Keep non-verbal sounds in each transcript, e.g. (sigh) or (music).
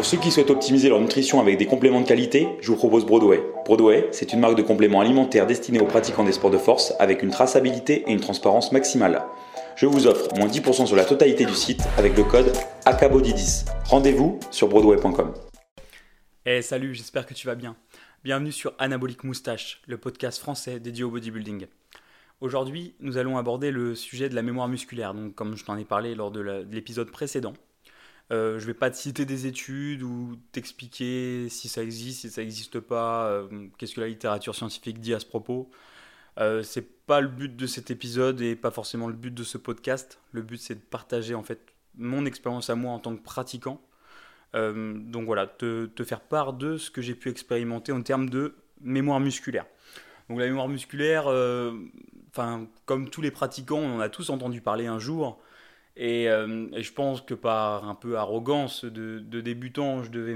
Pour ceux qui souhaitent optimiser leur nutrition avec des compléments de qualité, je vous propose Broadway. Broadway, c'est une marque de compléments alimentaires destinée aux pratiquants des sports de force avec une traçabilité et une transparence maximale. Je vous offre moins 10% sur la totalité du site avec le code ACABODY10. Rendez-vous sur broadway.com. Eh salut, j'espère que tu vas bien. Bienvenue sur Anabolic Moustache, le podcast français dédié au bodybuilding. Aujourd'hui, nous allons aborder le sujet de la mémoire musculaire, donc comme je t'en ai parlé lors de l'épisode précédent. Euh, je ne vais pas te citer des études ou t'expliquer si ça existe, si ça n'existe pas, euh, qu'est-ce que la littérature scientifique dit à ce propos. Euh, c'est pas le but de cet épisode et pas forcément le but de ce podcast. Le but c'est de partager en fait mon expérience à moi en tant que pratiquant. Euh, donc voilà, te, te, faire part de ce que j'ai pu expérimenter en termes de mémoire musculaire. Donc la mémoire musculaire, enfin comme tous les pratiquants, on en a tous entendu parler un jour. Euh, et, je pense que par un peu arrogance de, débutant, je devais,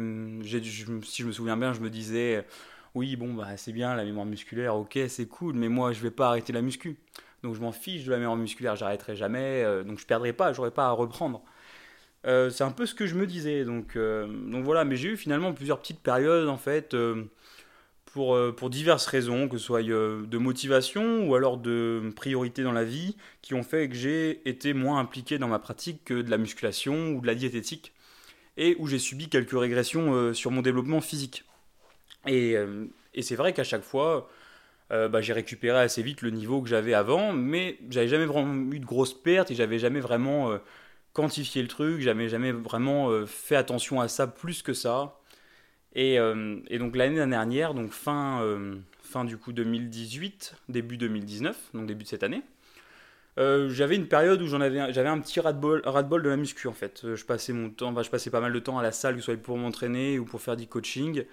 si je me souviens bien, je me disais, oui, bon, bah, c'est bien la mémoire musculaire, ok, c'est cool, mais moi, je vais pas arrêter la muscu. Donc je m'en fiche de la mémoire musculaire, j'arrêterai jamais, euh, donc je perdrai pas, j'aurai pas à reprendre. Euh, c'est un peu ce que je me disais, donc voilà, mais j'ai eu finalement plusieurs petites périodes en fait pour, euh, pour diverses raisons, que ce soit euh, de motivation ou alors de priorité dans la vie, qui ont fait que j'ai été moins impliqué dans ma pratique que de la musculation ou de la diététique, et où j'ai subi quelques régressions euh, sur mon développement physique. Et, et c'est vrai qu'à chaque fois, bah, j'ai récupéré assez vite le niveau que j'avais avant, mais j'avais jamais vraiment eu de grosses pertes et j'avais jamais vraiment quantifié le truc, j'avais jamais vraiment fait attention à ça plus que ça. Euh, et, donc l'année dernière, donc fin, euh, fin du coup 2018, début 2019, donc début de cette année, euh, j'avais une période où j'avais un petit ras-de-bol de la muscu en fait. Je passais mon temps, bah, je passais pas mal de temps à la salle, que ce soit pour m'entraîner ou pour faire du coaching,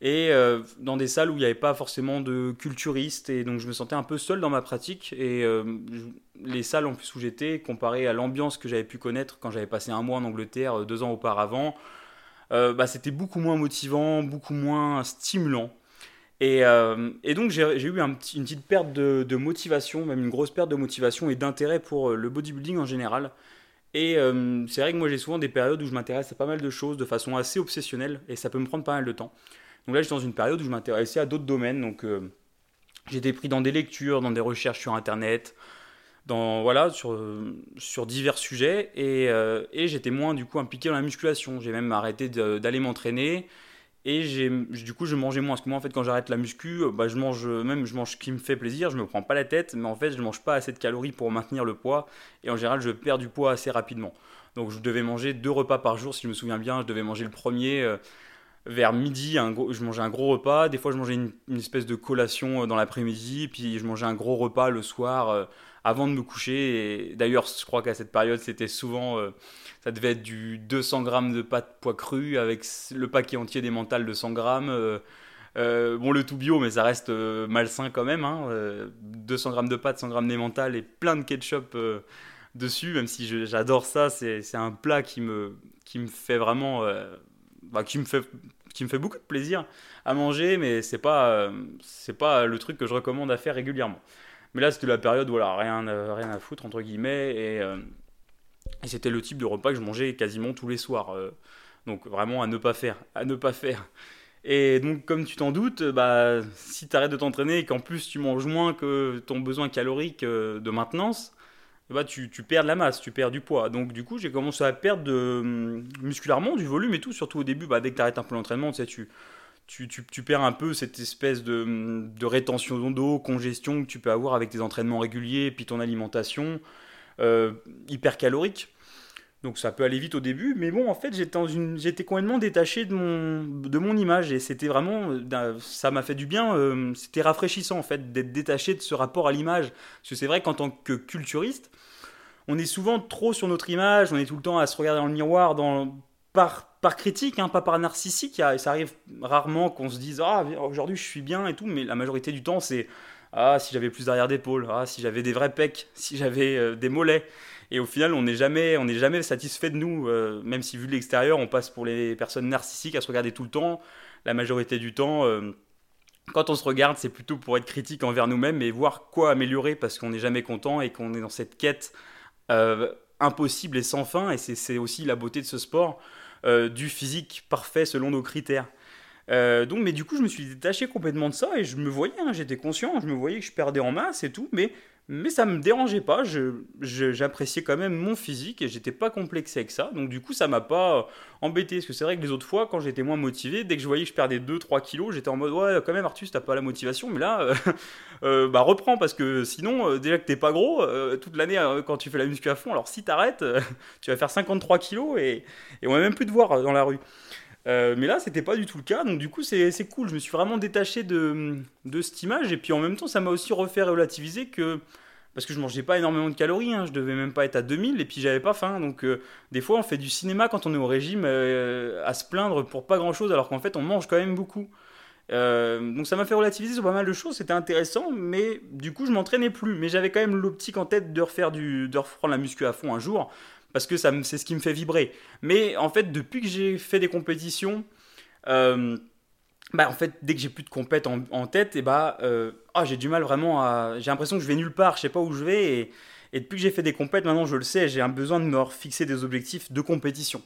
et dans des salles où il n'y avait pas forcément de culturistes, et donc je me sentais un peu seul dans ma pratique. Et les salles en plus où j'étais, comparé à l'ambiance que j'avais pu connaître quand j'avais passé un mois en Angleterre deux ans auparavant, bah, c'était beaucoup moins motivant, beaucoup moins stimulant. Et, euh, donc j'ai eu une petite perte de, motivation, même une grosse perte de motivation et d'intérêt pour euh, le bodybuilding en général. Et c'est vrai que moi j'ai souvent des périodes où je m'intéresse à pas mal de choses de façon assez obsessionnelle et ça peut me prendre pas mal de temps. Donc là je suis dans une période où je m'intéressais à d'autres domaines. Donc j'étais pris dans des lectures, dans des recherches sur internet, voilà, sur, sur divers sujets et, euh, et j'étais moins du coup impliqué dans la musculation. J'ai même arrêté d'aller m'entraîner et j'ai, du coup je mangeais moins. Parce que moi en fait quand j'arrête la muscu, euh, bah, je mange même je mange ce qui me fait plaisir, je me prends pas la tête, mais en fait je mange pas assez de calories pour maintenir le poids et en général je perds du poids assez rapidement. Donc je devais manger deux repas par jour si je me souviens bien. Je devais manger le premier. Euh, vers midi, je mangeais un gros repas. Des fois, je mangeais une espèce de collation dans l'après-midi, puis je mangeais un gros repas le soir avant de me coucher. D'ailleurs, je crois qu'à cette période, c'était souvent, euh, ça devait être du 200 grammes de pâte poids cru avec le paquet entier des de 100 grammes. Euh, euh, bon, le tout bio, mais ça reste malsain quand même. 200 hein, grammes de pâte, 100 grammes d'émental et plein de ketchup dessus, même si j'adore ça. C'est un plat qui me, qui me fait vraiment. Bah, qui me fait qui me fait beaucoup de plaisir à manger, mais c'est pas pas le truc que je recommande à faire régulièrement. Mais là, c'était la période, voilà, rien, rien à foutre, entre guillemets. Euh, et, c'était le type de repas que je mangeais quasiment tous les soirs. Euh. donc vraiment à ne pas faire, à ne pas faire. Et donc, comme tu t'en doutes, bah, si tu arrêtes de t'entraîner et qu'en plus tu manges moins que ton besoin calorique euh, de maintenance, bah, tu, perds de la masse, tu perds du poids. Donc, du coup, j'ai commencé à perdre hum, musculairement du volume et tout, surtout au début. Bah, dès que tu arrêtes un peu l'entraînement, tu sais, tu, tu, tu, perds un peu cette espèce de, rétention d'eau, congestion que tu peux avoir avec tes entraînements réguliers puis ton alimentation euh, hyper calorique. Donc ça peut aller vite au début, mais bon, en fait, j'étais, j'étais complètement détaché de mon, de mon image et c'était vraiment, ça m'a fait du bien, euh, c'était rafraîchissant en fait d'être détaché de ce rapport à l'image. Parce que c'est vrai qu'en tant que culturiste, on est souvent trop sur notre image, on est tout le temps à se regarder dans le miroir dans, par, par critique, hein, pas par narcissique. Ça arrive rarement qu'on se dise Ah, aujourd'hui je suis bien et tout, mais la majorité du temps, c'est Ah, si j'avais plus derrière d'épaule, ah, si j'avais des vrais pecs, (laughs) si j'avais euh, des mollets. Et au final, on n'est jamais, on jamais satisfait de nous, euh, même si vu de l'extérieur, on passe pour les personnes narcissiques à se regarder tout le temps. La majorité du temps, euh, quand on se regarde, c'est plutôt pour être critique envers nous-mêmes et voir quoi améliorer parce qu'on n'est jamais content et qu'on est dans cette quête impossible et sans fin. Et c'est aussi la beauté de ce sport du physique parfait selon nos critères. donc, mais du coup, je me suis détaché complètement de ça et je me voyais, hein, j'étais conscient, je me voyais que je perdais en masse et tout, mais mais ça me dérangeait pas, j'appréciais quand même mon physique et j'étais pas complexé avec ça. Donc du coup, ça m'a pas embêté. Parce que c'est vrai que les autres fois, quand j'étais moins motivé, dès que je voyais que je perdais 2-3 kilos, j'étais en mode ouais, quand même, Artus, t'as pas la motivation. Mais là, euh, (laughs) euh, bah reprends parce que sinon, euh, déjà que t'es pas gros, toute l'année quand tu fais la muscu à fond, alors si t'arrêtes, (laughs) tu vas faire 53 kilos et, et on va même plus te voir dans la rue. Euh, mais là, c'était pas du tout le cas, donc du coup, c'est cool. Je me suis vraiment détaché de, cette image, et puis en même temps, ça m'a aussi refait relativiser que. Parce que je mangeais pas énormément de calories, hein, je devais même pas être à 2000, et puis j'avais pas faim. Donc, euh, des fois, on fait du cinéma quand on est au régime euh, à se plaindre pour pas grand chose, alors qu'en fait, on mange quand même beaucoup. donc, ça m'a fait relativiser sur pas mal de choses, c'était intéressant, mais du coup, je m'entraînais plus. Mais j'avais quand même l'optique en tête de refaire du, de reprendre la muscu à fond un jour parce que c'est ce qui me fait vibrer. Mais en fait, depuis que j'ai fait des compétitions, euh, bah, en fait, dès que j'ai plus de compète en, tête, et bah, euh, ah, j'ai du mal vraiment à. J'ai l'impression que je vais nulle part, je sais pas où je vais. Et, et depuis que j'ai fait des compètes, maintenant je le sais, j'ai un besoin de me fixer des objectifs de compétition.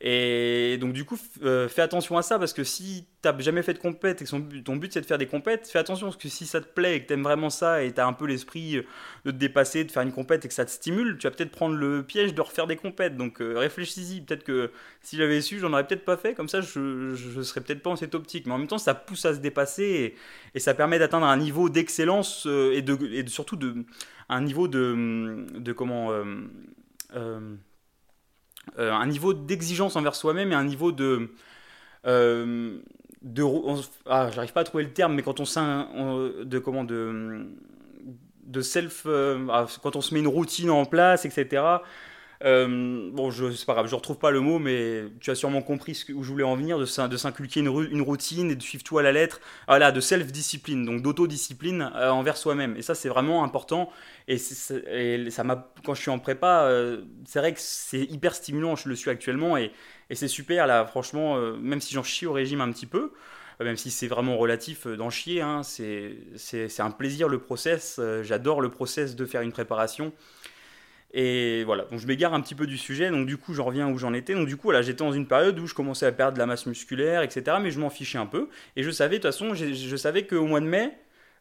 Et donc du coup, euh, fais attention à ça parce que si t'as jamais fait de compète et que ton but c'est de faire des compètes, fais attention parce que si ça te plaît et que t'aimes vraiment ça et t'as un peu l'esprit euh, de te dépasser, de faire une compète et que ça te stimule, tu vas peut-être prendre le piège de refaire des compètes. Donc euh, réfléchis-y. Peut-être que si j'avais su, j'en aurais peut-être pas fait. Comme ça, je, je serais peut-être pas en cette optique. Mais en même temps, ça pousse à se dépasser et, ça permet d'atteindre un niveau d'excellence et, de, surtout de un niveau de, de comment un niveau d'exigence envers soi-même et un niveau de. Euh, ah, j'arrive pas à trouver le terme, mais quand on, de comment de de self, euh, ah, quand on se met une routine en place, etc. Euh, bon, c'est pas grave, je retrouve pas le mot, mais tu as sûrement compris où je voulais en venir, de, s'inculquer une, routine et de suivre tout à la lettre. Voilà, de self-discipline, donc d'autodiscipline euh, envers soi-même. Et ça, c'est vraiment important. Et, ça m'a, quand je suis en prépa, euh, c'est vrai que c'est hyper stimulant, je le suis actuellement, et, c'est super, là, franchement, même si j'en chie au régime un petit peu, même si c'est vraiment relatif d'en chier, hein, c'est un plaisir le process, j'adore le process de faire une préparation. Et voilà, donc je m'égare un petit peu du sujet, donc du coup j'en reviens où j'en étais. Donc du coup, là j'étais dans une période où je commençais à perdre de la masse musculaire, etc. Mais je m'en fichais un peu. Et je savais, de toute façon, je savais qu'au mois de mai,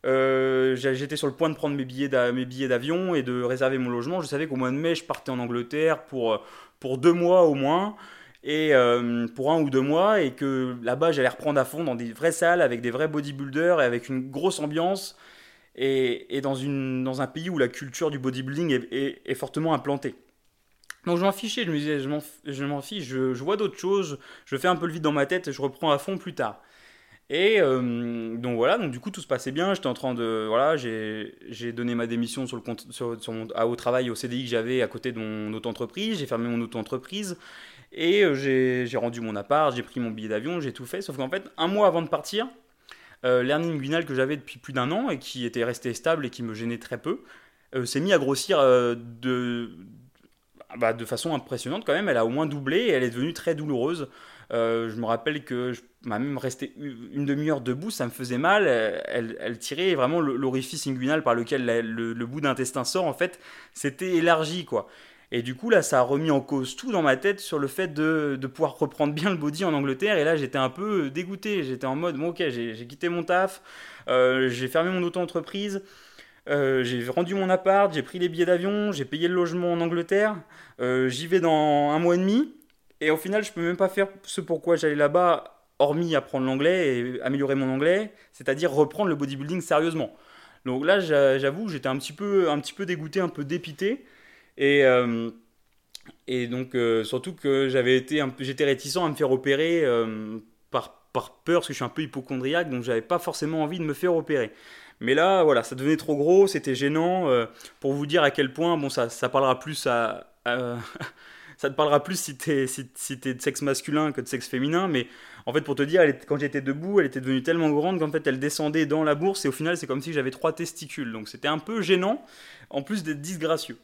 euh, j'étais sur le point de prendre mes billets d'avion et de réserver mon logement. Je savais qu'au mois de mai, je partais en Angleterre pour, euh, pour deux mois au moins. Et euh, pour un ou deux mois, et que là-bas j'allais reprendre à fond dans des vraies salles avec des vrais bodybuilders et avec une grosse ambiance et, dans, un pays où la culture du bodybuilding est, fortement implantée. Donc je m'en fichais, je me disais, je m'en fiche, je, vois d'autres choses, je fais un peu le vide dans ma tête et je reprends à fond plus tard. Et euh, donc voilà, donc du coup tout se passait bien, j'étais en train de... Voilà, j'ai donné ma démission sur le compte, sur, mon, au travail, au CDI que j'avais à côté de mon auto-entreprise, j'ai fermé mon auto-entreprise et euh, j'ai rendu mon appart, j'ai pris mon billet d'avion, j'ai tout fait, sauf qu'en fait un mois avant de partir, euh, l'hernie inguinale que j'avais depuis plus d'un an et qui était restée stable et qui me gênait très peu, euh, s'est mis à grossir euh, de, bah, de façon impressionnante quand même. Elle a au moins doublé et elle est devenue très douloureuse. je me rappelle que je m'a même resté une demi-heure debout, ça me faisait mal. Elle, tirait vraiment l'orifice inguinal par lequel le, le, bout d'intestin sort. En fait, c'était élargi quoi. Et du coup, là, ça a remis en cause tout dans ma tête sur le fait de, de pouvoir reprendre bien le body en Angleterre. Et là, j'étais un peu dégoûté. J'étais en mode, bon, ok, j'ai quitté mon taf, euh, j'ai fermé mon auto-entreprise, euh, j'ai rendu mon appart, j'ai pris les billets d'avion, j'ai payé le logement en Angleterre. Euh, j'y vais dans un mois et demi. Et au final, je peux même pas faire ce pourquoi j'allais là-bas, hormis apprendre l'anglais et améliorer mon anglais, c'est-à-dire reprendre le bodybuilding sérieusement. Donc là, j'avoue, j'étais un petit peu, un petit peu dégoûté, un peu dépité. Et, euh, et donc, euh, surtout que j'avais été j'étais réticent à me faire opérer euh, par, par peur, parce que je suis un peu hypochondriaque, donc j'avais pas forcément envie de me faire opérer. Mais là, voilà, ça devenait trop gros, c'était gênant. pour vous dire à quel point, bon, ça, ça parlera plus à, (laughs) ça te parlera plus si t'es si, si de sexe masculin que de sexe féminin, mais en fait, pour te dire, quand j'étais debout, elle était devenue tellement grande qu'en fait, elle descendait dans la bourse et au final, c'est comme si j'avais trois testicules. Donc, c'était un peu gênant, en plus d'être disgracieux.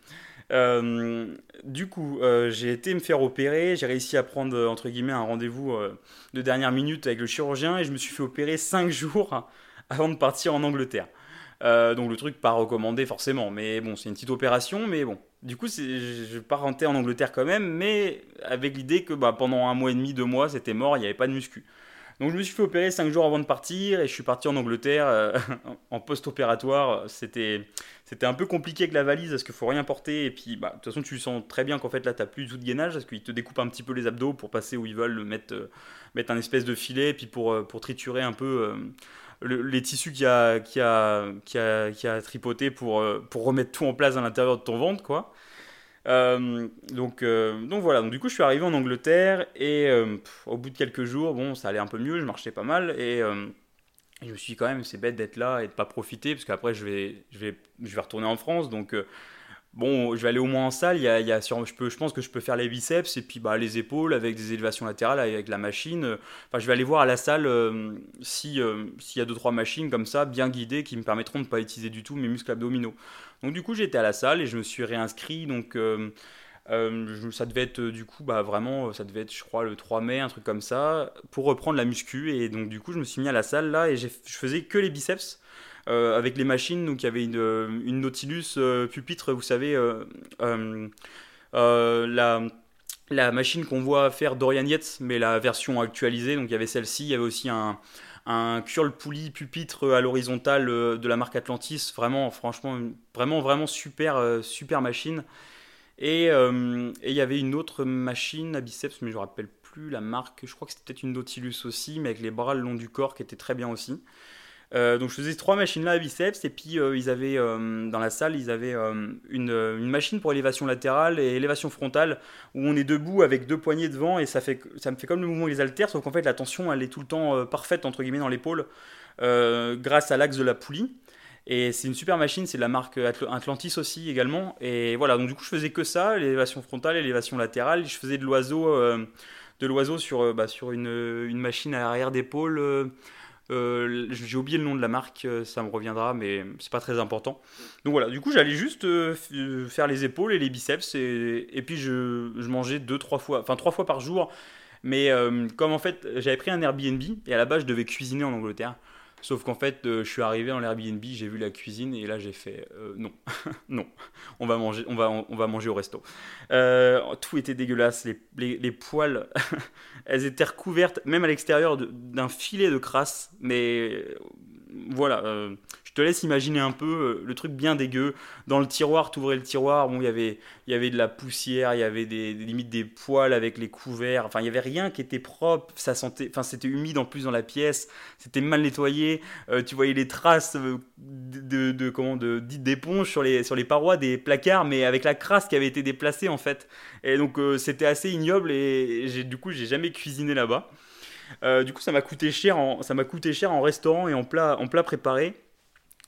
Euh, du coup, euh, j'ai été me faire opérer. J'ai réussi à prendre entre guillemets un rendez-vous euh, de dernière minute avec le chirurgien et je me suis fait opérer 5 (laughs) jours avant de partir en Angleterre. donc le truc pas recommandé forcément, mais bon, c'est une petite opération, mais bon, du coup, je rentrer en Angleterre quand même, mais avec l'idée que bah, pendant un mois et demi, deux mois, c'était mort, il n'y avait pas de muscu. Donc je me suis fait opérer cinq jours avant de partir et je suis parti en Angleterre euh, (laughs) en post-opératoire. C'était, c'était un peu compliqué avec la valise parce qu'il faut rien porter et puis bah, de toute façon tu sens très bien qu'en fait là tu n'as plus du tout de gainage parce qu'ils te découpent un petit peu les abdos pour passer où ils veulent, mettre, euh, mettre un espèce de filet et puis pour, euh, pour triturer un peu les tissus qui a, qui a, qui a, qui a tripoté pour, pour remettre tout en place à l'intérieur de ton ventre quoi. Euh, donc, euh, donc voilà, donc du coup je suis arrivé en Angleterre et euh, au bout de quelques jours, bon ça allait un peu mieux, je marchais pas mal et, je me suis dit quand même c'est bête d'être là et de pas profiter parce qu'après je vais, je, vais, je vais retourner en France. Donc bon je vais aller au moins en salle, y a, y a je, peux, je pense que je peux faire les biceps et puis bah, les épaules avec des élévations latérales avec la machine. Enfin je vais aller voir à la salle si s'il y a deux trois machines comme ça bien guidées qui me permettront de ne pas utiliser du tout mes muscles abdominaux. Donc du coup j'étais à la salle et je me suis réinscrit. Donc euh, euh, ça devait être du coup bah vraiment ça devait être je crois le 3 mai un truc comme ça pour reprendre la muscu et donc du coup je me suis mis à la salle là et je faisais que les biceps euh, avec les machines donc il y avait une, une Nautilus pupitre vous savez la machine qu'on voit faire Dorian Yates mais la version actualisée donc il y avait celle-ci il y avait aussi un un curl poulie pupitre à l'horizontale euh, de la marque Atlantis. Vraiment, franchement, vraiment, vraiment super, euh, super machine. Euh, et il y avait une autre machine à biceps, mais je ne rappelle plus la marque. Je crois que c'était peut-être une Nautilus aussi, mais avec les bras le long du corps qui était très bien aussi. Euh, donc je faisais trois machines là à biceps et puis euh, ils avaient euh, dans la salle ils avaient une, machine pour élévation latérale et élévation frontale où on est debout avec deux poignées devant et ça fait ça me fait comme le mouvement des haltères sauf qu'en fait la tension elle est tout le temps parfaite entre guillemets dans l'épaule grâce à l'axe de la poulie. Et c'est une super machine c'est de la marque Atlantis aussi également. Et voilà donc du coup je faisais que ça l'élévation frontale élévation latérale. Je faisais de l'oiseau de l'oiseau sur bah, sur une, machine à l'arrière d'épaule euh, j'ai oublié le nom de la marque, euh, ça me reviendra, mais c'est pas très important. Donc voilà, du coup j'allais juste euh, faire les épaules et les biceps et, puis je, je, mangeais deux, trois fois, enfin trois fois par jour. Mais comme en fait j'avais pris un Airbnb et à la base je devais cuisiner en Angleterre. Sauf qu'en fait, euh, je suis arrivé dans l'Airbnb, j'ai vu la cuisine et là j'ai fait euh, non, (laughs) non, on va manger, on va, on, va manger au resto. Euh, tout était dégueulasse, les, les, poils, (laughs) elles étaient recouvertes, même à l'extérieur, d'un filet de crasse. Mais voilà, je te laisse imaginer un peu euh, le truc bien dégueu. Dans le tiroir, tu ouvrais le tiroir, bon, y il y avait de la poussière, il y avait des, limites des poils avec les couverts. Enfin, il y avait rien qui était propre. Ça sentait, enfin, c'était humide en plus dans la pièce. C'était mal nettoyé. Euh, tu voyais les traces euh, de, de, comment de d'éponge sur les sur les parois des placards, mais avec la crasse qui avait été déplacée en fait. Et donc c'était assez ignoble et, du coup j'ai jamais cuisiné là-bas. Du coup, ça m'a coûté cher en, ça m'a coûté cher en restaurant et en plat, en plat préparé.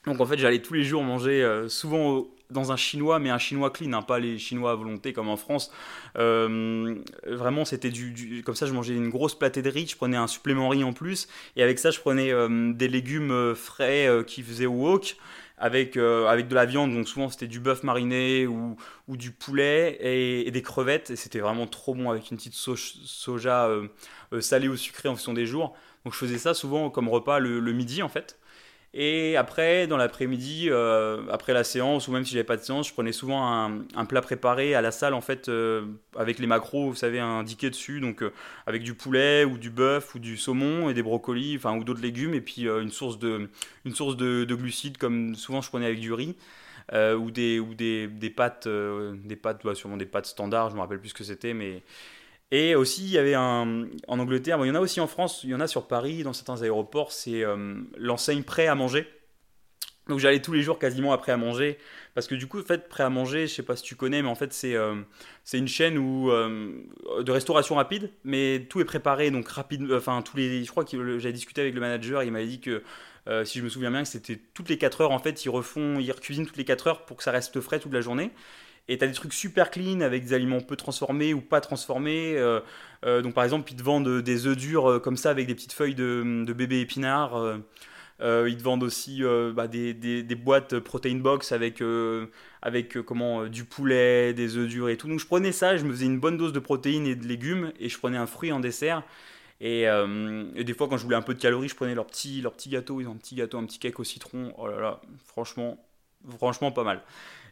Donc en fait, j'allais tous les jours manger, euh, souvent dans un chinois, mais un chinois clean, hein, pas les chinois à volonté comme en France. Euh, vraiment, c'était du, Comme ça, je mangeais une grosse platée de riz, je prenais un supplément riz en plus, et avec ça, je prenais euh, des légumes frais qui faisaient wok. Avec, avec de la viande, donc souvent c'était du bœuf mariné ou, ou du poulet et, des crevettes, et c'était vraiment trop bon avec une petite soja salée ou sucrée en fonction des jours. Donc je faisais ça souvent comme repas le midi en fait. Et après, dans l'après-midi, euh, après la séance, ou même si j'avais pas de séance, je prenais souvent un, plat préparé à la salle, en fait, euh, avec les macros, vous savez, indiqués dessus, donc euh, avec du poulet, ou du bœuf, ou du saumon, et des brocolis, enfin, ou d'autres légumes, et puis une source, de, une source de, glucides, comme souvent je prenais avec du riz. ou des ou des, pâtes des pâtes bah, sûrement des pâtes standards je me rappelle plus ce que c'était mais et aussi, il y avait un, en Angleterre, il y en a aussi en France, il y en a sur Paris, dans certains aéroports, c'est euh, l'enseigne prêt à manger. Donc j'allais tous les jours quasiment après à manger, parce que du coup, en fait, prêt à manger, je sais pas si tu connais, mais en fait, c'est euh, une chaîne où, euh, de restauration rapide, mais tout est préparé, donc rapide, enfin, tous les, je crois que j'avais discuté avec le manager, il m'avait dit que, si je me souviens bien, que c'était toutes les 4 heures, en fait, ils refont, ils recuisinent toutes les 4 heures pour que ça reste frais toute la journée. Et tu as des trucs super clean avec des aliments peu transformés ou pas transformés. Euh, euh, donc par exemple, ils te vendent des œufs durs euh, comme ça avec des petites feuilles de, bébé épinard. ils te vendent aussi bah, des, boîtes protein box avec, avec comment, du poulet, des œufs durs et tout. Donc je prenais ça, je me faisais une bonne dose de protéines et de légumes et je prenais un fruit en dessert. Et, et, des fois, quand je voulais un peu de calories, je prenais leur petit, leur petit gâteau. Ils ont un petit gâteau, un petit cake au citron. Oh là là, franchement, franchement pas mal.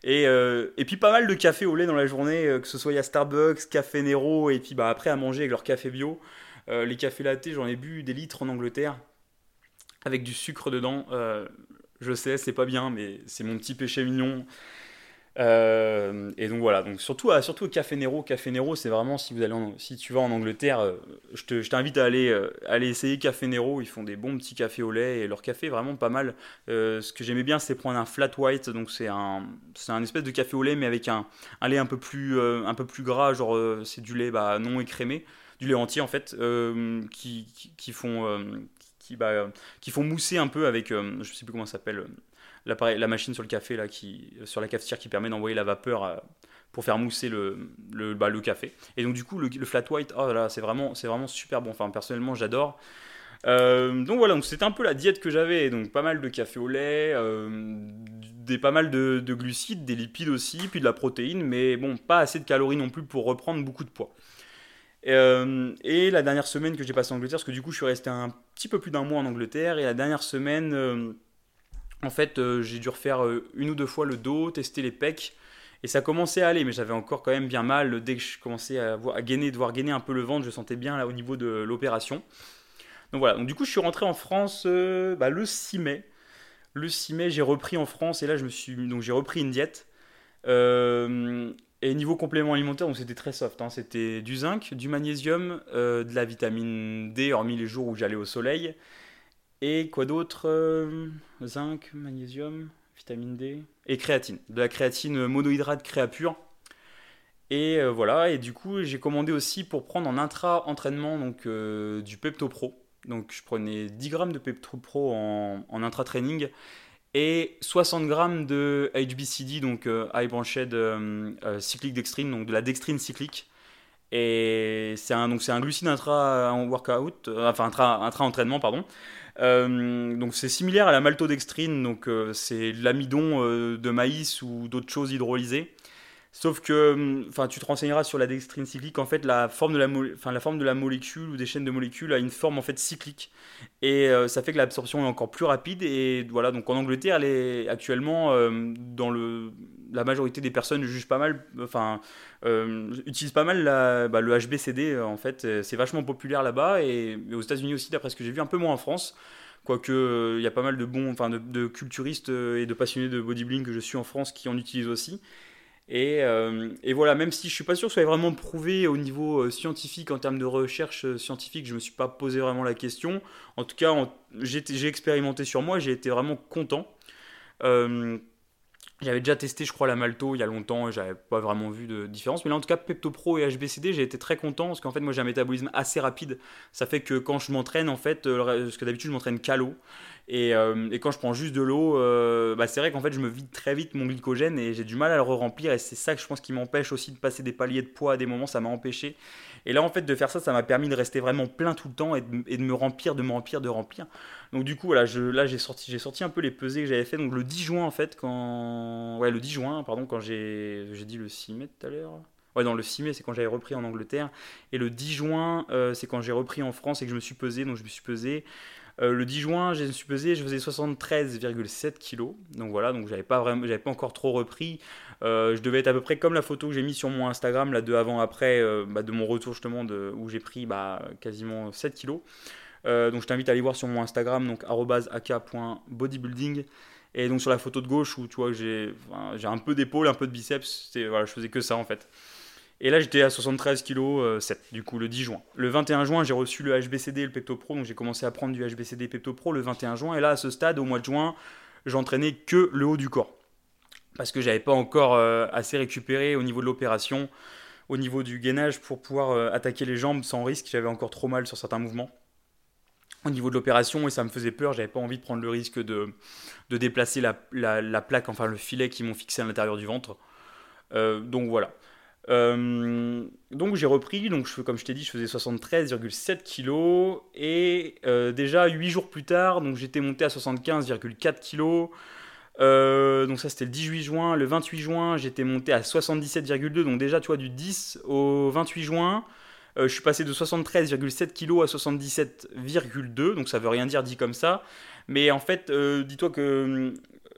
Et, et, puis pas mal de café au lait dans la journée, que ce soit à Starbucks, Café Nero, et puis bah, après à manger avec leur café bio. les cafés latte, j'en ai bu des litres en Angleterre, avec du sucre dedans. je sais, c'est pas bien, mais c'est mon petit péché mignon. Euh, et donc voilà, donc surtout, surtout au Café Nero. Café Nero, c'est vraiment si, vous allez si tu vas en Angleterre, euh, je t'invite à aller, euh, aller essayer Café Nero. Ils font des bons petits cafés au lait et leur café est vraiment pas mal. ce que j'aimais bien, c'est prendre un flat white, donc c'est un, un espèce de café au lait, mais avec un, un lait un peu plus, un peu plus gras, genre c'est du lait bah, non écrémé, du lait entier en fait, qui, qui, font. qui, bah, qui font mousser un peu avec, je sais plus comment ça s'appelle, la machine sur le café, là, qui, sur la cafetière qui permet d'envoyer la vapeur euh, pour faire mousser le, le, bah, le, café. Et donc du coup, le, flat white, oh là, c'est vraiment, c'est vraiment super bon. Enfin, personnellement, j'adore. Euh, donc voilà, donc c'était un peu la diète que j'avais. Donc pas mal de café au lait, euh, des, pas mal de, glucides, des lipides aussi, puis de la protéine, mais bon, pas assez de calories non plus pour reprendre beaucoup de poids. et la dernière semaine que j'ai passée en Angleterre, parce que du coup je suis resté un petit peu plus d'un mois en Angleterre, et la dernière semaine, en fait, euh, j'ai dû refaire euh, une ou deux fois le dos, tester les pecs. Et ça commençait à aller, mais j'avais encore quand même bien mal. Dès que je commençais à, gainer, devoir gainer un peu le ventre, je sentais bien là au niveau de l'opération. Donc voilà, donc du coup je suis rentré en France euh, bah, le 6 mai. Le 6 mai, j'ai repris en France et là je me suis donc j'ai repris une diète. et niveau complément alimentaire, donc c'était très soft. Hein. C'était du zinc, du magnésium, de la vitamine D, hormis les jours où j'allais au soleil, et quoi d'autre euh, Zinc, magnésium, vitamine D et créatine. De la créatine monohydrate créa pur. Et euh, voilà, et du coup, j'ai commandé aussi pour prendre en intra-entraînement euh, du Pepto Pro. Donc, je prenais 10 grammes de Pepto Pro en, en intra-training et 60 grammes de HBCD, donc High Branched Cyclic Dextrine, donc de la dextrine cyclique. Et c'est un, donc c'est un glucide intra-workout, enfin intra-entraînement, pardon. Euh, donc c'est similaire à la maltodextrine, donc euh, c'est l'amidon euh, de maïs ou d'autres choses hydrolysées. Sauf que, enfin, tu te renseigneras sur la dextrine cyclique. En fait, la forme de la, la forme de la molécule ou des chaînes de molécules a une forme en fait cyclique, et ça fait que l'absorption est encore plus rapide. Et voilà, donc en Angleterre, elle est actuellement dans le, la majorité des personnes jugent pas mal, enfin, utilisent pas mal bah, le HBCD. En fait, c'est vachement populaire là-bas et, aux États-Unis aussi, d'après ce que j'ai vu, un peu moins en France. Quoique, il y a pas mal de bons, enfin, de, culturistes et de passionnés de bodybuilding que je suis en France qui en utilisent aussi. Euh, et, voilà, même si je suis pas sûr que ce soit vraiment prouvé au niveau euh, scientifique, en termes de recherche euh, scientifique, je me suis pas posé vraiment la question. En tout cas, j'ai expérimenté sur moi, j'ai été vraiment content. J'avais déjà testé, je crois, la Malto il y a longtemps et j'avais pas vraiment vu de différence. Mais là, en tout cas, Pepto Pro et HBCD, j'ai été très content parce qu'en fait, moi, j'ai un métabolisme assez rapide. Ça fait que quand je m'entraîne, en fait, parce que d'habitude, je m'entraîne calo. Euh, et, quand je prends juste de l'eau, euh, bah c'est vrai qu'en fait je me vide très vite mon glycogène et j'ai du mal à le remplir et c'est ça que je pense qui m'empêche aussi de passer des paliers de poids à des moments, ça m'a empêché. Et là en fait de faire ça, ça m'a permis de rester vraiment plein tout le temps et de, me remplir, de me remplir, de remplir. Donc du coup voilà, là j'ai sorti, j'ai sorti un peu les pesées que j'avais fait. Donc le 10 juin en fait, quand... Ouais le 10 juin, pardon, quand j'ai, j'ai dit le 6 mai tout à l'heure. Ouais, non, le 6 mai, c'est quand j'avais repris en Angleterre. Et le 10 juin, euh, c'est quand j'ai repris en France et que je me suis pesé. Donc je me suis pesé. Euh, le 10 juin, suis pesé, je faisais 73,7 kg. Donc voilà, donc j'avais pas vraiment, j'avais pas encore trop repris. Euh, je devais être à peu près comme la photo que j'ai mise sur mon Instagram, là, de avant-après, euh, bah, de mon retour justement, où j'ai pris bah, quasiment 7 kg. donc je t'invite à aller voir sur mon Instagram, donc aka.bodybuilding. Et donc sur la photo de gauche où tu vois j'ai j'ai un peu d'épaule, un peu de biceps, voilà, je faisais que ça en fait. Et là, j'étais à 73 kg 7, du coup, le 10 juin. Le 21 juin, j'ai reçu le HBCD et le Pepto Pro, donc j'ai commencé à prendre du HBCD et Pepto Pro le 21 juin. Et là, à ce stade, au mois de juin, j'entraînais que le haut du corps. Parce que j'avais pas encore euh, assez récupéré au niveau de l'opération, au niveau du gainage pour pouvoir euh, attaquer les jambes sans risque. J'avais encore trop mal sur certains mouvements au niveau de l'opération et ça me faisait peur. J'avais pas envie de prendre le risque de, de déplacer la, la, plaque, enfin le filet qui m'ont fixé à l'intérieur du ventre. Euh, donc voilà. Euh, donc j'ai repris, donc comme je t'ai dit, je faisais 73,7 kg et euh, déjà 8 jours plus tard, donc j'étais monté à 75,4 kg. Euh, donc ça c'était le 18 juin. Le 28 juin, j'étais monté à 77,2. Donc déjà, tu vois, du 10 au 28 juin, je suis passé de 73,7 kg à 77,2. Donc ça veut rien dire dit comme ça. Mais en fait, dis-toi que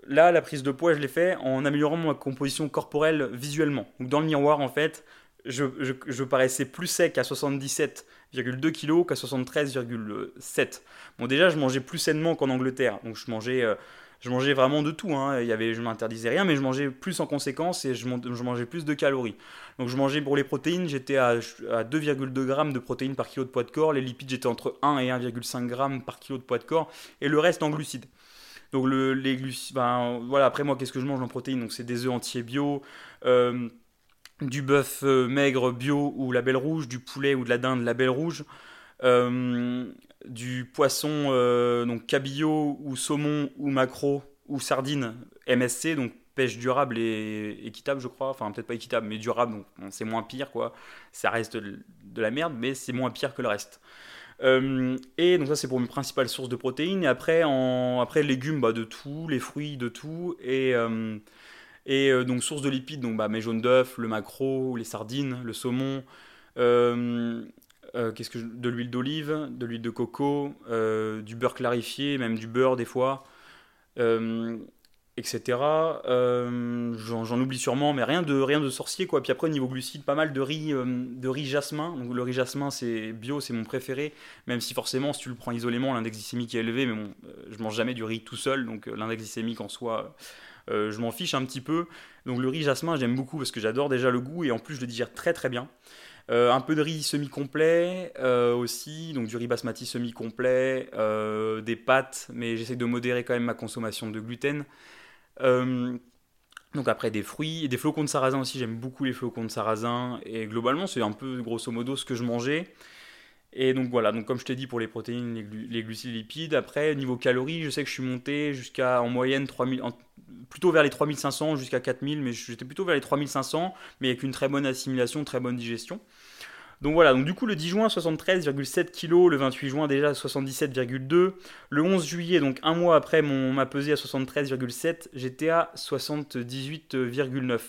là, la prise de poids, je l'ai fait en améliorant ma composition corporelle visuellement. Donc dans le miroir, en fait, je, paraissais plus sec à 77,2 kg qu'à 73,7. Bon, déjà, je mangeais plus sainement qu'en Angleterre. Donc je mangeais, euh, je mangeais vraiment de tout. Hein. Il y avait, je m'interdisais rien, mais je mangeais plus en conséquence et je, mangeais plus de calories. Donc je mangeais pour les protéines, j'étais à, à 2,2 grammes de protéines par kilo de poids de corps. Les lipides, j'étais entre 1 et 1,5 grammes par kilo de poids de corps. Et le reste en glucides. Donc le, les ben, voilà, après moi, qu'est-ce que je mange en protéines? Donc c'est des œufs entiers bio. Euh, du bœuf euh, maigre bio ou label rouge, du poulet ou de la dinde label rouge, euh, du poisson donc cabillaud ou saumon ou macro ou sardine MSC, donc pêche durable et équitable, je crois. Enfin, peut-être pas équitable, mais durable, donc c'est moins pire, quoi. Ça reste de la merde, mais c'est moins pire que le reste. Euh, et donc ça c'est pour mes principales sources de protéines. Et après, en, après légumes, bah, de tout, les fruits, de tout. Et, euh, et euh, donc source de lipides, donc bah, mes jaunes d'œufs, le maquereau, les sardines, le saumon. qu'est-ce que de l'huile d'olive, de l'huile de coco, du beurre clarifié, même du beurre des fois etc. Euh, j'en oublie sûrement, mais rien de, rien de sorcier quoi. Puis après, au niveau glucides, pas mal de riz, euh, de riz jasmin. Donc le riz jasmin, c'est bio, c'est mon préféré. Même si forcément, si tu le prends isolément, l'index glycémique est élevé. Mais bon, euh, je mange jamais du riz tout seul, donc l'index glycémique en soi, je m'en fiche un petit peu. Donc le riz jasmin, j'aime beaucoup parce que j'adore déjà le goût et en plus, je le digère très très bien. un peu de riz semi-complet aussi, donc du riz basmati semi-complet, des pâtes, mais j'essaie de modérer quand même ma consommation de gluten. Euh, donc après des fruits des flocons de sarrasin aussi, j'aime beaucoup les flocons de sarrasin et globalement c'est un peu grosso modo ce que je mangeais. Et donc voilà, donc comme je t'ai dit pour les protéines, les, glucides, les lipides, après niveau calories, je sais que je suis monté jusqu'à en moyenne 3000, plutôt vers les 3500 jusqu'à 4000, mais j'étais plutôt vers les 3500, mais avec une très bonne assimilation, très bonne digestion. Donc voilà, donc du coup le 10 juin 73,7 kg, le 28 juin déjà 77,2, le 11 juillet donc un mois après mon, ma pesée à 73,7, j'étais à 78,9.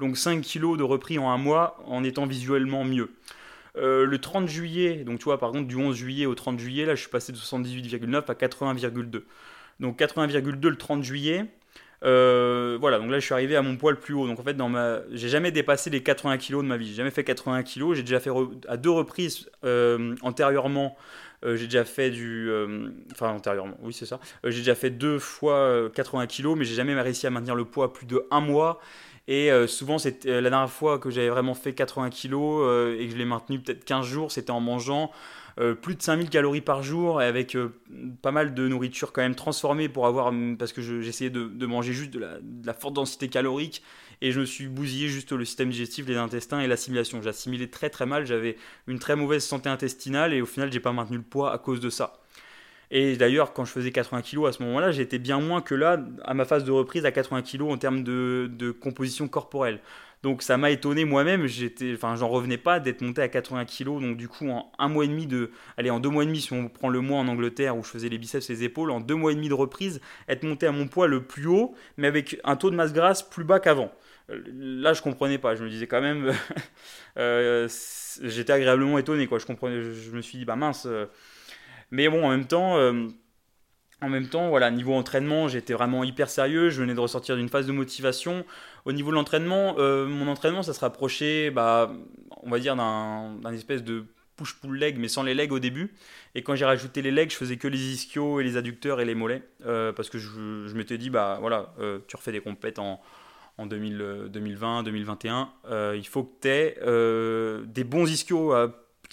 Donc 5 kg de repris en un mois en étant visuellement mieux. Euh, le 30 juillet, donc tu vois par contre du 11 juillet au 30 juillet, là je suis passé de 78,9 à 80,2. Donc 80,2 le 30 juillet, euh, voilà, donc là je suis arrivé à mon poids le plus haut. Donc en fait, dans ma, j'ai jamais dépassé les 80 kg de ma vie. J'ai jamais fait 80 kg. J'ai déjà fait à deux reprises euh, antérieurement. Euh, j'ai déjà fait du, enfin antérieurement, oui c'est ça. j'ai déjà fait deux fois 80 kg, mais j'ai jamais réussi à maintenir le poids plus de un mois. Et souvent, c'était la dernière fois que j'avais vraiment fait 80 kg et que je l'ai maintenu peut-être 15 jours, c'était en mangeant euh, plus de 5000 calories par jour et avec euh, pas mal de nourriture quand même transformée pour avoir, mm, parce que j'essayais de, manger juste de la, forte densité calorique et je me suis bousillé juste le système digestif, les intestins et l'assimilation. J'assimilais très très mal, j'avais une très mauvaise santé intestinale et au final j'ai pas maintenu le poids à cause de ça. Et d'ailleurs, quand je faisais 80 kg à ce moment-là, j'étais bien moins que là, à ma phase de reprise, à 80 kg en termes de, de composition corporelle. Donc ça m'a étonné moi-même, j'étais, enfin j'en revenais pas d'être monté à 80 kg. Donc du coup en un mois et demi de, allez en deux mois et demi si on prend le mois en Angleterre où je faisais les biceps et les épaules, en deux mois et demi de reprise, être monté à mon poids le plus haut, mais avec un taux de masse grasse plus bas qu'avant. Euh, là je comprenais pas, je me disais quand même, (laughs) euh, j'étais agréablement étonné quoi. Je comprenais, je me suis dit bah mince. Euh. mais bon en même temps. En même temps, voilà, niveau entraînement, j'étais vraiment hyper sérieux. Je venais de ressortir d'une phase de motivation. Au niveau de l'entraînement, euh, mon entraînement, ça se rapprochait, bah, on va dire, d'un espèce de push-pull leg, mais sans les legs au début. Et quand j'ai rajouté les legs, je faisais que les ischios et les adducteurs et les mollets. Euh, parce que je, m'étais dit, bah voilà, euh, tu refais des compètes en, en 2020, 2021. il faut que tu aies des bons ischios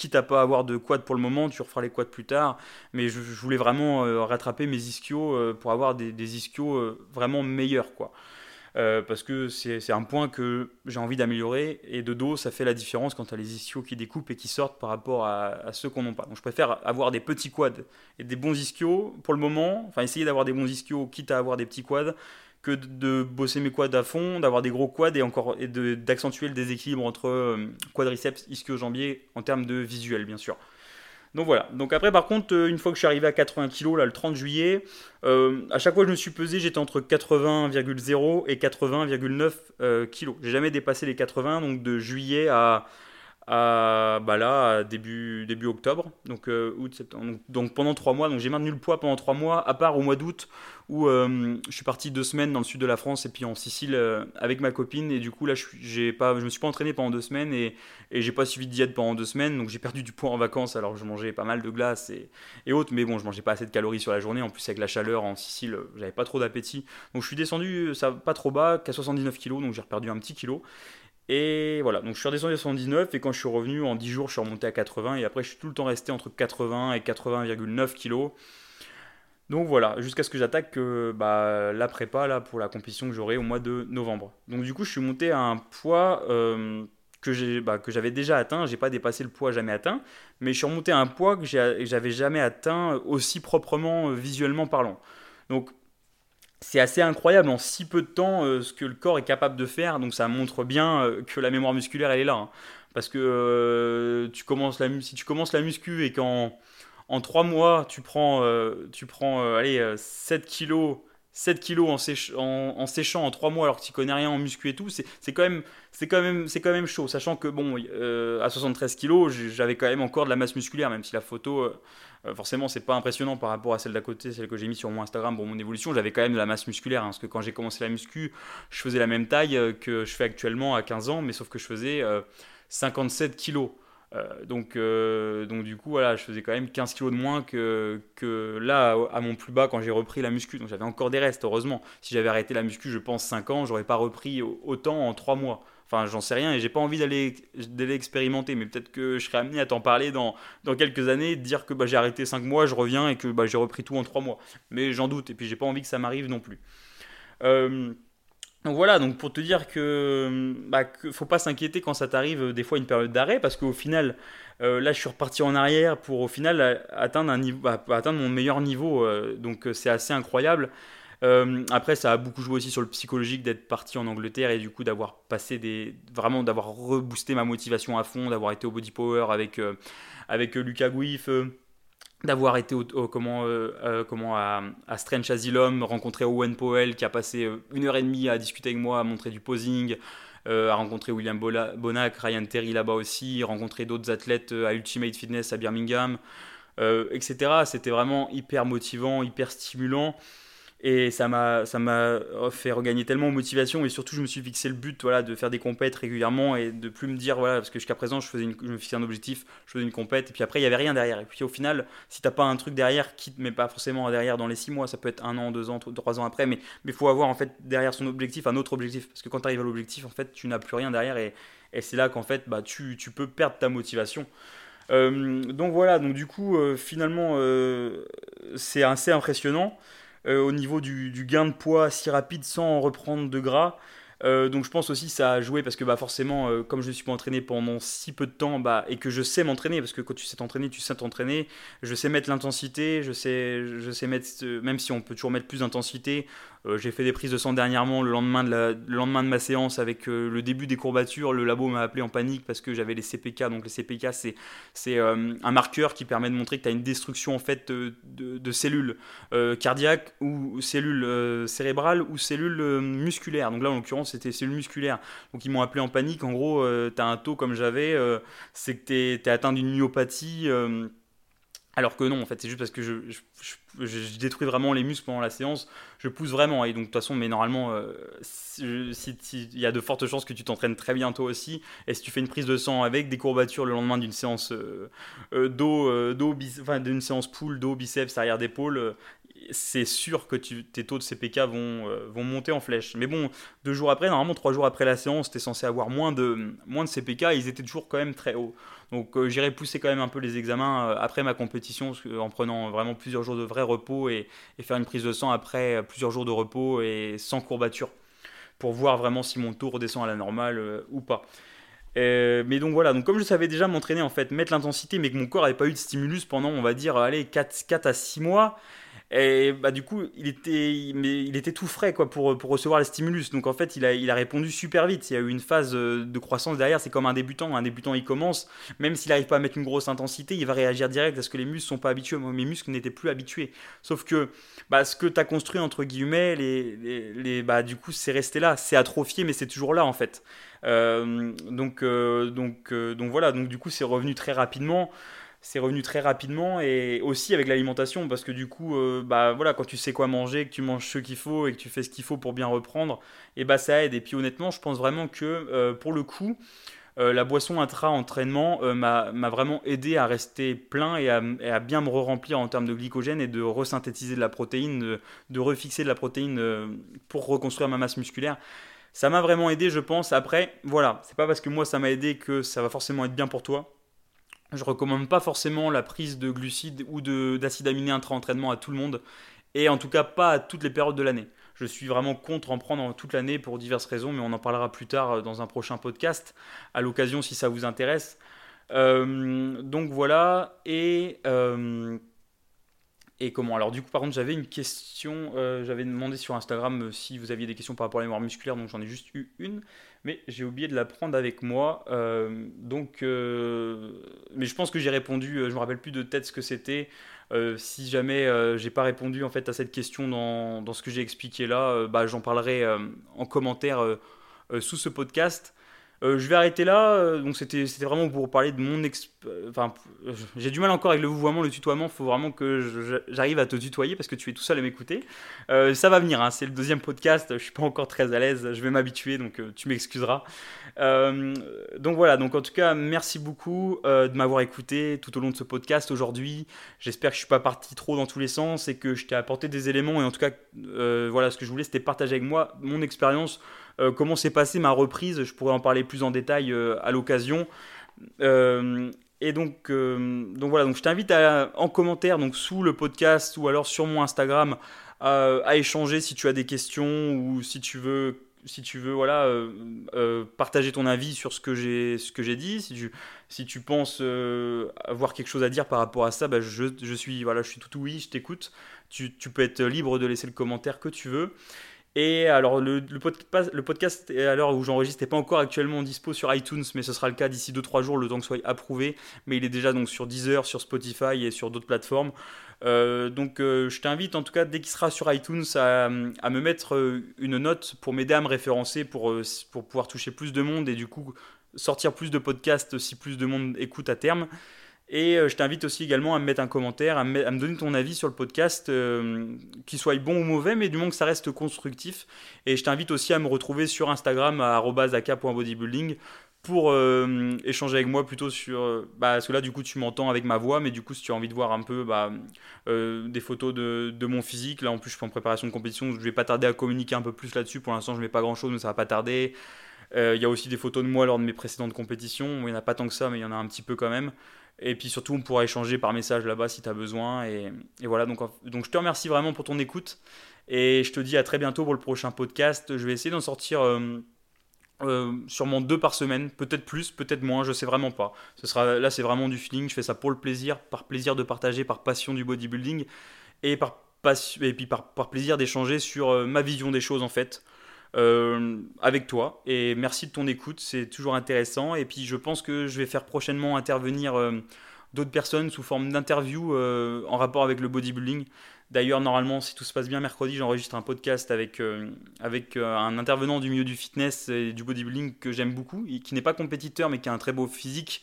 quitte à pas avoir de quad pour le moment, tu referas les quads plus tard. Mais je, voulais vraiment euh, rattraper mes ischios euh, pour avoir des, des ischios euh, vraiment meilleurs, quoi. Parce que c'est un point que j'ai envie d'améliorer et de dos ça fait la différence quand tu as les ischios qui découpent et qui sortent par rapport à, ceux qu'on n'a pas. Donc je préfère avoir des petits quads et des bons ischios pour le moment, enfin essayer d'avoir des bons ischios quitte à avoir des petits quads que de bosser mes quads à fond, d'avoir des gros quads et encore d'accentuer le déséquilibre entre euh, quadriceps, ischio-jambier en termes de visuel bien sûr. Donc voilà. Donc après par contre euh, une fois que je suis arrivé à 80 kg là le 30 juillet, euh, à chaque fois que je me suis pesé j'étais entre 80,0 et 80,9 kg. J'ai jamais dépassé les 80 donc de juillet à bah là, début, début octobre, donc août, septembre. Donc, pendant trois mois, donc j'ai maintenu le poids pendant trois mois, à part au mois d'août où je suis parti deux semaines dans le sud de la France et puis en Sicile avec ma copine et du coup là je j'ai pas je me suis pas entraîné pendant deux semaines et, et j'ai pas suivi de diète pendant deux semaines donc j'ai perdu du poids en vacances alors que je mangeais pas mal de glace et, et autres mais bon je mangeais pas assez de calories sur la journée en plus avec la chaleur en Sicile j'avais pas trop d'appétit donc je suis descendu ça pas trop bas qu'à 79 kg donc j'ai perdu un petit kilo et voilà, donc je suis redescendu à 79 et quand je suis revenu en 10 jours, je suis remonté à 80 et après je suis tout le temps resté entre 80 et 80,9 kg. Donc voilà, jusqu'à ce que j'attaque bah, la prépa là, pour la compétition que j'aurai au mois de novembre. Donc du coup, je suis monté à un poids euh, bah, que j'avais déjà atteint. J'ai pas dépassé le poids jamais atteint, mais je suis remonté à un poids que j'avais jamais atteint aussi proprement euh, visuellement parlant. Donc c'est assez incroyable en si peu de temps euh, ce que le corps est capable de faire. Donc ça montre bien euh, que la mémoire musculaire elle est là. Hein. Parce que euh, si tu commences la muscu et qu'en en 3 mois tu prends, tu prends allez, 7 kilos 7 kilos en, séchant en 3 mois alors que tu connais rien en muscu et tout, c'est quand, même, quand, même, chaud. Sachant que, bon, à 73 kilos, j'avais quand même encore de la masse musculaire, même si la photo, euh, forcément, c'est pas impressionnant par rapport à celle d'à côté, celle que j'ai mis sur mon Instagram pour mon évolution. J'avais quand même de la masse musculaire, hein, parce que quand j'ai commencé la muscu, je faisais la même taille euh, que je fais actuellement à 15 ans, mais sauf que je faisais 57 euh, donc, donc du coup, voilà, je faisais quand même 15 kilos de moins que, là, à mon plus bas, quand j'ai repris la muscu. Donc j'avais encore des restes, heureusement. Si j'avais arrêté la muscu, je pense 5 ans, j'aurais pas repris autant en 3 mois. Enfin, j'en sais rien et j'ai pas envie d'aller expérimenter, mais peut-être que je serai amené à t'en parler dans, dans quelques années, de dire que bah, j'ai arrêté 5 mois, je reviens et que bah, j'ai repris tout en 3 mois. Mais j'en doute et puis j'ai pas envie que ça m'arrive non plus. Euh, donc voilà, donc pour te dire que, bah, faut pas s'inquiéter quand ça t'arrive euh, des fois une période d'arrêt, parce qu'au final, euh, là je suis reparti en arrière pour au final niveau, bah, atteindre mon meilleur niveau, donc c'est assez incroyable. Euh, après, ça a beaucoup joué aussi sur le psychologique d'être parti en Angleterre et du coup d'avoir passé des. vraiment d'avoir reboosté ma motivation à fond, d'avoir été au Body Power avec, euh, avec euh, Lucas Guif. D'avoir été au, comment, comment à, Strange Asylum, rencontrer Owen Powell qui a passé une heure et demie à discuter avec moi, à montrer du posing, à rencontrer William Bonac, Ryan Terry là-bas aussi, rencontrer d'autres athlètes à Ultimate Fitness à Birmingham, etc. C'était vraiment hyper motivant, hyper stimulant. Et ça m'a, ça m'a fait regagner tellement de motivation et surtout je me suis fixé le but voilà, de faire des compètes régulièrement et de plus me dire, voilà, parce que jusqu'à présent je, faisais je me fixais un objectif, je faisais une compète et puis après il n'y avait rien derrière. Et puis au final, si t'as pas un truc derrière, quitte mais pas forcément derrière dans les six mois, ça peut être un an, deux ans, trois ans après, mais il faut avoir en fait derrière son objectif un autre objectif. Parce que quand tu arrives à l'objectif, en fait tu n'as plus rien derrière et, et c'est là qu'en fait bah, tu, tu, peux perdre ta motivation. Euh, donc voilà, donc du coup euh, finalement euh, c'est assez impressionnant. Euh, au niveau du, gain de poids si rapide sans reprendre de gras. Euh, donc je pense aussi ça a joué parce que bah, forcément, euh, comme je ne suis pas entraîné pendant si peu de temps bah, et que je sais m'entraîner, parce que quand tu sais t'entraîner, tu sais t'entraîner, je sais mettre l'intensité, je sais, je sais mettre, même si on peut toujours mettre plus d'intensité, euh, j'ai fait des prises de sang dernièrement le lendemain de, la, le lendemain de ma séance avec euh, le début des courbatures. Le labo m'a appelé en panique parce que j'avais les CPK. Donc les CPK, c'est, c'est euh, un marqueur qui permet de montrer que tu as une destruction en fait de, de cellules cardiaques ou cellules cérébrales ou cellules musculaires. Donc là, en l'occurrence, c'était cellules musculaires. Donc ils m'ont appelé en panique. En gros, tu as un taux comme j'avais, c'est que tu es, atteint d'une myopathie. Alors que non, en fait, c'est juste parce que je, détruis vraiment les muscles pendant la séance, je pousse vraiment. Et donc, de toute façon, mais normalement, euh, il y a de fortes chances que tu t'entraînes très bien toi aussi. Et si tu fais une prise de sang avec des courbatures le lendemain d'une séance euh, euh, dos, enfin, d'une séance pool, dos, biceps, arrière d'épaule, c'est sûr que tes taux de CPK vont, vont monter en flèche. Mais bon, deux jours après, normalement, trois jours après la séance, tu es censé avoir moins de, moins de CPK. Ils étaient toujours quand même très hauts. Donc euh, j'irai pousser quand même un peu les examens euh, après ma compétition en prenant vraiment plusieurs jours de vrai repos et, faire une prise de sang après euh, plusieurs jours de repos et sans courbature pour voir vraiment si mon taux redescend à la normale ou pas. mais donc voilà, donc comme je savais déjà m'entraîner en fait, mettre l'intensité, mais que mon corps n'avait pas eu de stimulus pendant, on va dire, allez, 4, 4 à 6 mois, Et bah, du coup, il était, il était tout frais quoi, pour, pour recevoir les stimulus. Donc en fait, il a, il a répondu super vite. Il y a eu une phase euh, de croissance derrière. C'est comme un débutant. Un débutant, il commence. Même s'il n'arrive pas à mettre une grosse intensité, il va réagir direct parce que les muscles sont pas habitués. Moi, mes muscles n'étaient plus habitués. Sauf que bah, ce que tu as construit, entre guillemets, les, les, bah, du coup, c'est resté là. C'est atrophié, mais c'est toujours là en fait. Euh, donc, euh, donc, donc voilà. Donc du coup, c'est revenu très rapidement c'est revenu très rapidement et aussi avec l'alimentation parce que du coup euh, bah voilà quand tu sais quoi manger que tu manges ce qu'il faut et que tu fais ce qu'il faut pour bien reprendre et bah ça aide et puis honnêtement je pense vraiment que euh, pour le coup euh, la boisson intra-entraînement m'a vraiment aidé à rester plein et à, bien me re-remplir en termes de glycogène et de resynthétiser de la protéine, de, de refixer de la protéine pour reconstruire ma masse musculaire. Ça m'a vraiment aidé, je pense. Après, voilà, c'est pas parce que moi ça m'a aidé que ça va forcément être bien pour toi. Je recommande pas forcément la prise de glucides ou d'acide aminé intra-entraînement à tout le monde, et en tout cas pas à toutes les périodes de l'année. Je suis vraiment contre en prendre toute l'année pour diverses raisons, mais on en parlera plus tard euh, dans un prochain podcast, à l'occasion si ça vous intéresse. Euh, donc voilà, et, euh, et comment? Alors du coup, par contre, j'avais une question, j'avais demandé sur Instagram si vous aviez des questions par rapport à la mémoire musculaire, donc j'en ai juste eu une mais j'ai oublié de la prendre avec moi. Donc, mais je pense que j'ai répondu. Euh, je me rappelle plus de tête ce que c'était. si jamais j'ai pas répondu en fait à cette question dans, dans ce que j'ai expliqué là, bah, j'en parlerai en commentaire sous ce podcast. Euh, je vais arrêter là. Euh, donc c'était vraiment pour parler de mon enfin j'ai du mal encore avec le vouvoiement, le tutoiement. Il faut vraiment que j'arrive à te tutoyer parce que tu es tout seul à m'écouter. Euh, ça va venir. Hein, c'est le deuxième podcast. Je suis pas encore très à l'aise. Je vais m'habituer, donc tu m'excuseras. donc voilà. Donc en tout cas, merci beaucoup de m'avoir écouté tout au long de ce podcast aujourd'hui. J'espère que je suis pas parti trop dans tous les sens et que je t'ai apporté des éléments. Et en tout cas, voilà, ce que je voulais, c'était partager avec moi mon expérience euh, comment s'est passée ma reprise? Je pourrais en parler plus en détail euh, à l'occasion. Euh, et donc, donc voilà, donc je t'invite en commentaire, donc sous le podcast ou alors sur mon Instagram, à échanger si tu as des questions ou si tu veux si tu veux voilà partager ton avis sur ce que j'ai dit. Si tu si tu penses avoir quelque chose à dire par rapport à ça bah, je, je, suis voilà je suis tout oui je t'écoute. Tu, tu, peux être libre de laisser le commentaire que tu veux et alors, le, podcast, à l'heure où j'enregistre, n'est pas encore actuellement dispo sur iTunes, mais ce sera le cas d'ici 2-3 jours, le temps que soit approuvé. Mais il est déjà donc sur Deezer, sur Spotify et sur d'autres plateformes. Euh, donc, euh, je t'invite en tout cas, dès qu'il sera sur iTunes, à, à me mettre euh, une note pour m'aider à me référencer, pour, pour pouvoir toucher plus de monde et du coup sortir plus de podcasts si plus de monde écoute à terme. Et euh, je t'invite aussi également à me mettre un commentaire, à me, donner ton avis sur le podcast, euh, qu'il soit bon ou mauvais, mais du moins que ça reste constructif. Et je t'invite aussi à me retrouver sur Instagram à pour euh, échanger avec moi plutôt sur... Bah, parce que là, du coup, tu m'entends avec ma voix, mais du coup, si tu as envie de voir un peu bah, des photos de, mon physique, là, en plus, je suis en préparation de compétition, je vais pas tarder à communiquer un peu plus là-dessus. Pour l'instant, je mets pas grand-chose, mais ça va pas tarder. Il y a aussi des photos de moi lors de mes précédentes compétitions. Il n'y en a pas tant que ça, mais il y en a un petit peu quand même. Et puis surtout, on pourra échanger par message là-bas si tu as besoin. Et, voilà, donc, donc je te remercie vraiment pour ton écoute. Et je te dis à très bientôt pour le prochain podcast. Je vais essayer d'en sortir euh, euh, sûrement deux par semaine, peut-être plus, peut-être moins, je sais vraiment pas. Ce sera, là, c'est vraiment du feeling. Je fais ça pour le plaisir, par plaisir de partager, par passion du bodybuilding et, par, et puis par, par plaisir d'échanger sur euh, ma vision des choses en fait. Euh, avec toi. Et merci de ton écoute, c'est toujours intéressant. Et puis je pense que je vais faire prochainement intervenir euh, d'autres personnes sous forme d'interview euh, en rapport avec le bodybuilding. D'ailleurs, normalement, si tout se passe bien, mercredi, j'enregistre un podcast avec, avec un intervenant du milieu du fitness et du bodybuilding que j'aime beaucoup, qui n'est pas compétiteur mais qui a un très beau physique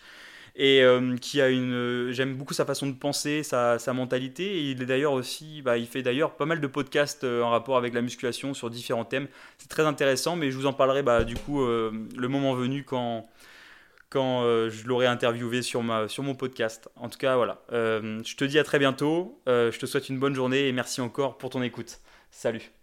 et euh, qui a une euh, j'aime beaucoup sa façon de penser sa, mentalité et il est d'ailleurs aussi bah, il fait d'ailleurs pas mal de podcasts euh, en rapport avec la musculation sur différents thèmes c'est très intéressant mais je vous en parlerai bah, du coup le moment venu quand quand je l'aurai interviewé sur, ma, sur mon podcast. En tout cas, voilà. je te dis à très bientôt. je te souhaite une bonne journée et merci encore pour ton écoute. Salut.